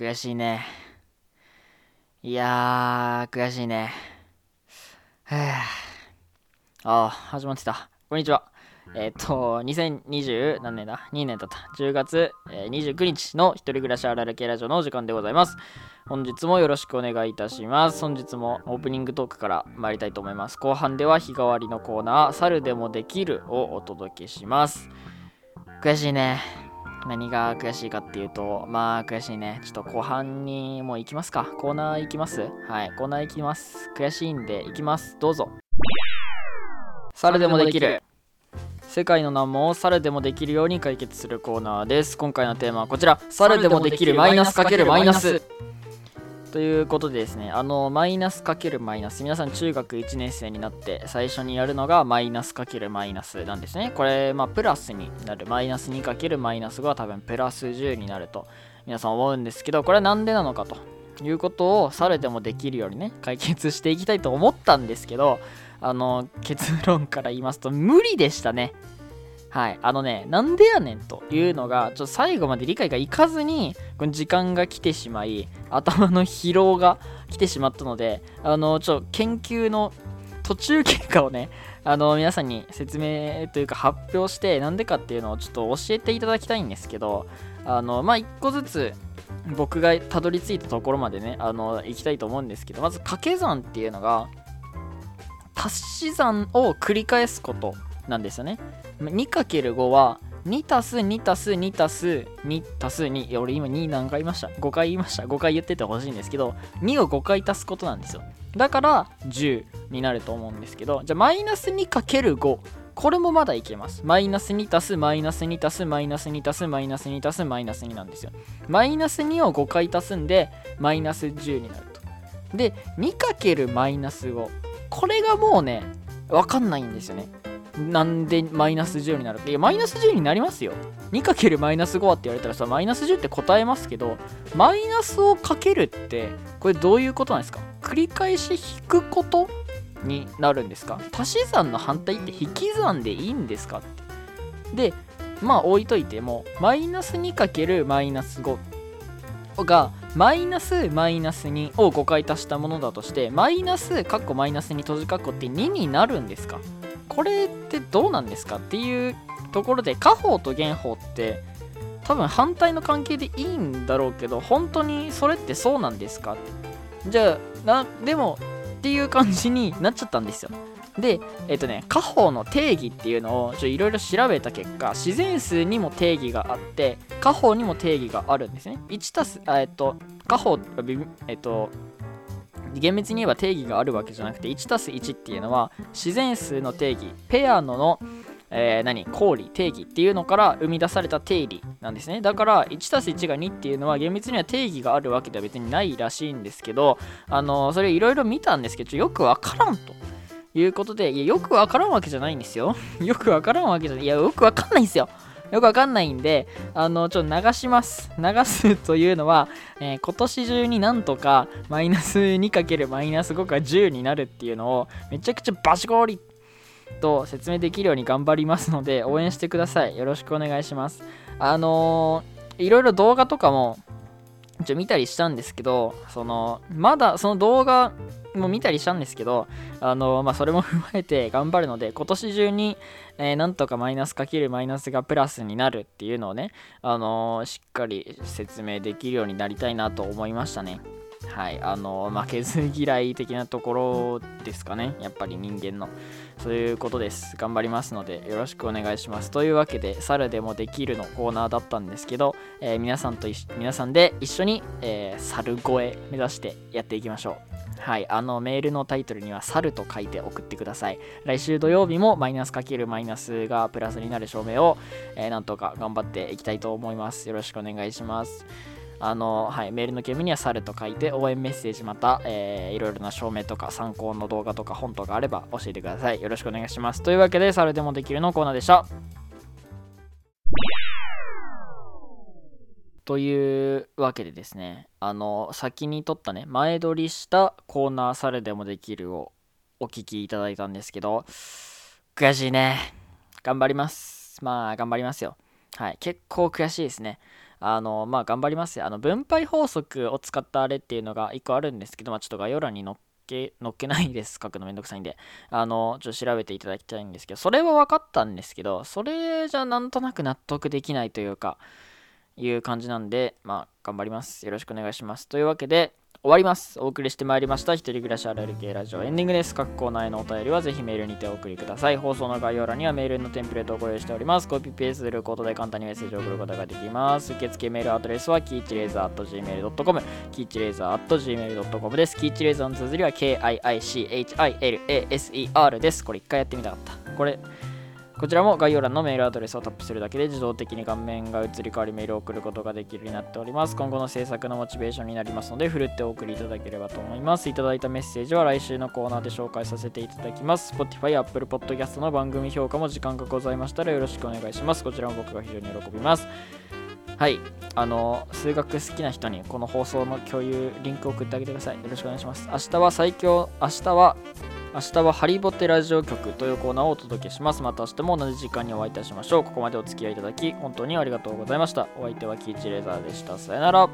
悔しいね。いやー、悔しいね。はぁ。あー、始まってた。こんにちは。えっ、と、2020何年だ ?2 年だった。10月、えー、29日の一人暮らしあられ系ラジオのお時間でございます。本日もよろしくお願いいたします。本日もオープニングトークから参りたいと思います。後半では日替わりのコーナー、猿でもできるをお届けします。悔しいね。何が悔しいかっていうと、まあ悔しいね。ちょっと後半にもう行きますか。コーナー行きます？はい、コーナー行きます。悔しいんで行きます。どうぞ。猿でもできる。世界の難問を猿でもできるように解決するコーナーです。今回のテーマはこちら。猿でもできるマイナスかけるマイナス。ということでですね、あの、マイナスかけるマイナス、皆さん中学1年生になって最初にやるのがマイナスかけるマイナスなんですね。これ、まあ、プラスになる。マイナス2かけるマイナスが多分プラス10になると皆さん思うんですけど、これは何でなのかということを、されてもできるようにね、解決していきたいと思ったんですけど、あの、結論から言いますと、無理でしたね。はい。あのね、なんでやねんというのが、ちょっと最後まで理解がいかずに、この時間が来てしまい、頭の疲労が来てしまったので、あの、ちょ、研究の途中経過をね、あの、皆さんに説明というか発表して、なんでかっていうのをちょっと教えていただきたいんですけど、あの、まあ、一個ずつ、僕がたどり着いたところまでね、あの、行きたいと思うんですけど、まず掛け算っていうのが、足し算を繰り返すことなんですよね。2×5 は2たす2たす2たす2たす2。俺今2何回言いました ?5 回言いました。5回言っててほしいんですけど、2を5回足すことなんですよ。だから10になると思うんですけど、じゃあマイナス 2×5。これもまだいけます。マイナス2たすマイナス2たすマイナス2たすマイナス2たすマイナス2なんですよ。マイナス2を5回足すんで、マイナス10になると。で、2× マイナス5。これがもうね、わかんないんですよね。なんでマイナス10になる？いや、マイナス10になりますよ。2× マイナス5はって言われたらさ、マイナス10って答えますけど、マイナスをかけるって、これどういうことなんですか？繰り返し引くことになるんですか？足し算の反対って引き算でいいんですかって。で、まあ置いといても、マイナス 2× マイナス5がマイナスマイナス2を5回足したものだとしてマイナスカッコマイナス2閉じカッコって2になるんですか？これってどうなんですかっていうところで家宝と元宝って多分反対の関係でいいんだろうけど本当にそれってそうなんですか？じゃあなでもっていう感じになっちゃったんですよ。でえっ、とね家宝の定義っていうのをいろいろ調べた結果自然数にも定義があって家宝にも定義があるんですね。1たすえっ、と家宝えっ、と厳密に言えば定義があるわけじゃなくて 1+1 っていうのは自然数の定義ペアののえー、何？公理定義っていうのから生み出された定理なんですね。だから 1+1 が2っていうのは厳密には定義があるわけでは別にないらしいんですけどあの、それいろいろ見たんですけどよくわからんということでいやよくわからんわけじゃないんですよ。よくわからんわけじゃない。いやよくわかんないんですよ。よくわかんないんで、あの、ちょっと流します。流すというのは、えー、今年中になんとかマイナス 2× マイナス5が10になるっていうのをめちゃくちゃバシゴリと説明できるように頑張りますので、応援してください。よろしくお願いします。あのー、いろいろ動画とかもちょ見たりしたんですけど、その、まだその動画も見たりしたんですけど、あの、まあ、それも踏まえて頑張るので、今年中に、えー、なんとかマイナスかけるマイナスがプラスになるっていうのをね、あのー、しっかり説明できるようになりたいなと思いましたね。はい、あの負けず嫌い的なところですかね、やっぱり人間の。そういうことです。頑張りますので、よろしくお願いします。というわけで、猿でもできるのコーナーだったんですけど、えー、皆さんと皆さんで一緒に、えー、猿越え目指してやっていきましょう。はい、あのメールのタイトルには猿と書いて送ってください。来週土曜日もマイナスかけるマイナスがプラスになる証明を、えー、なんとか頑張っていきたいと思います。よろしくお願いします。あの、はい、メールの件名には猿と書いて応援メッセージまた、えー、いろいろな証明とか参考の動画とか本とかあれば教えてください。よろしくお願いします。というわけで、猿でもできるのコーナーでした。というわけでですね、あの、先に撮ったね、前撮りしたコーナーされでもできるをお聞きいただいたんですけど、悔しいね。頑張ります。まあ、頑張りますよ。はい。結構悔しいですね。あの、まあ、頑張ります。あの、分配法則を使ったあれっていうのが1個あるんですけど、まあ、ちょっと概要欄に載っけ、載っけないです。書くのめんどくさいんで。あの、ちょっと調べていただきたいんですけど、それは分かったんですけど、それじゃなんとなく納得できないというか、いう感じなんで、まあ、頑張ります。よろしくお願いします。というわけで、終わります。お送りしてまいりました。一人暮らしあるある系ラジオエンディングです。各コーナーへのお便りはぜひメールにてお送りください。放送の概要欄にはメールのテンプレートをご用意しております。コピペースすることで簡単にメッセージを送ることができます。受付メールアドレスはキーチレーザー .gmail.com キーチレーザー .gmail.com です。キーチレーザーの綴りは KIICHILASER です。これ一回やってみたかった。これこちらも概要欄のメールアドレスをタップするだけで自動的に画面が移り変わりメールを送ることができるようになっております。今後の制作のモチベーションになりますので、ふるってお送りいただければと思います。いただいたメッセージは来週のコーナーで紹介させていただきます。Spotify、Apple Podcast の番組評価も時間がございましたらよろしくお願いします。こちらも僕が非常に喜びます。はい。あの、数学好きな人にこの放送の共有、リンクを送ってあげてください。よろしくお願いします。明日は最強、明日は明日はハリボテラジオ局というコーナーをお届けします。また明日も同じ時間にお会いいたしましょう。ここまでお付き合いいただき、本当にありがとうございました。お相手はキーチレーザーでした。さよなら。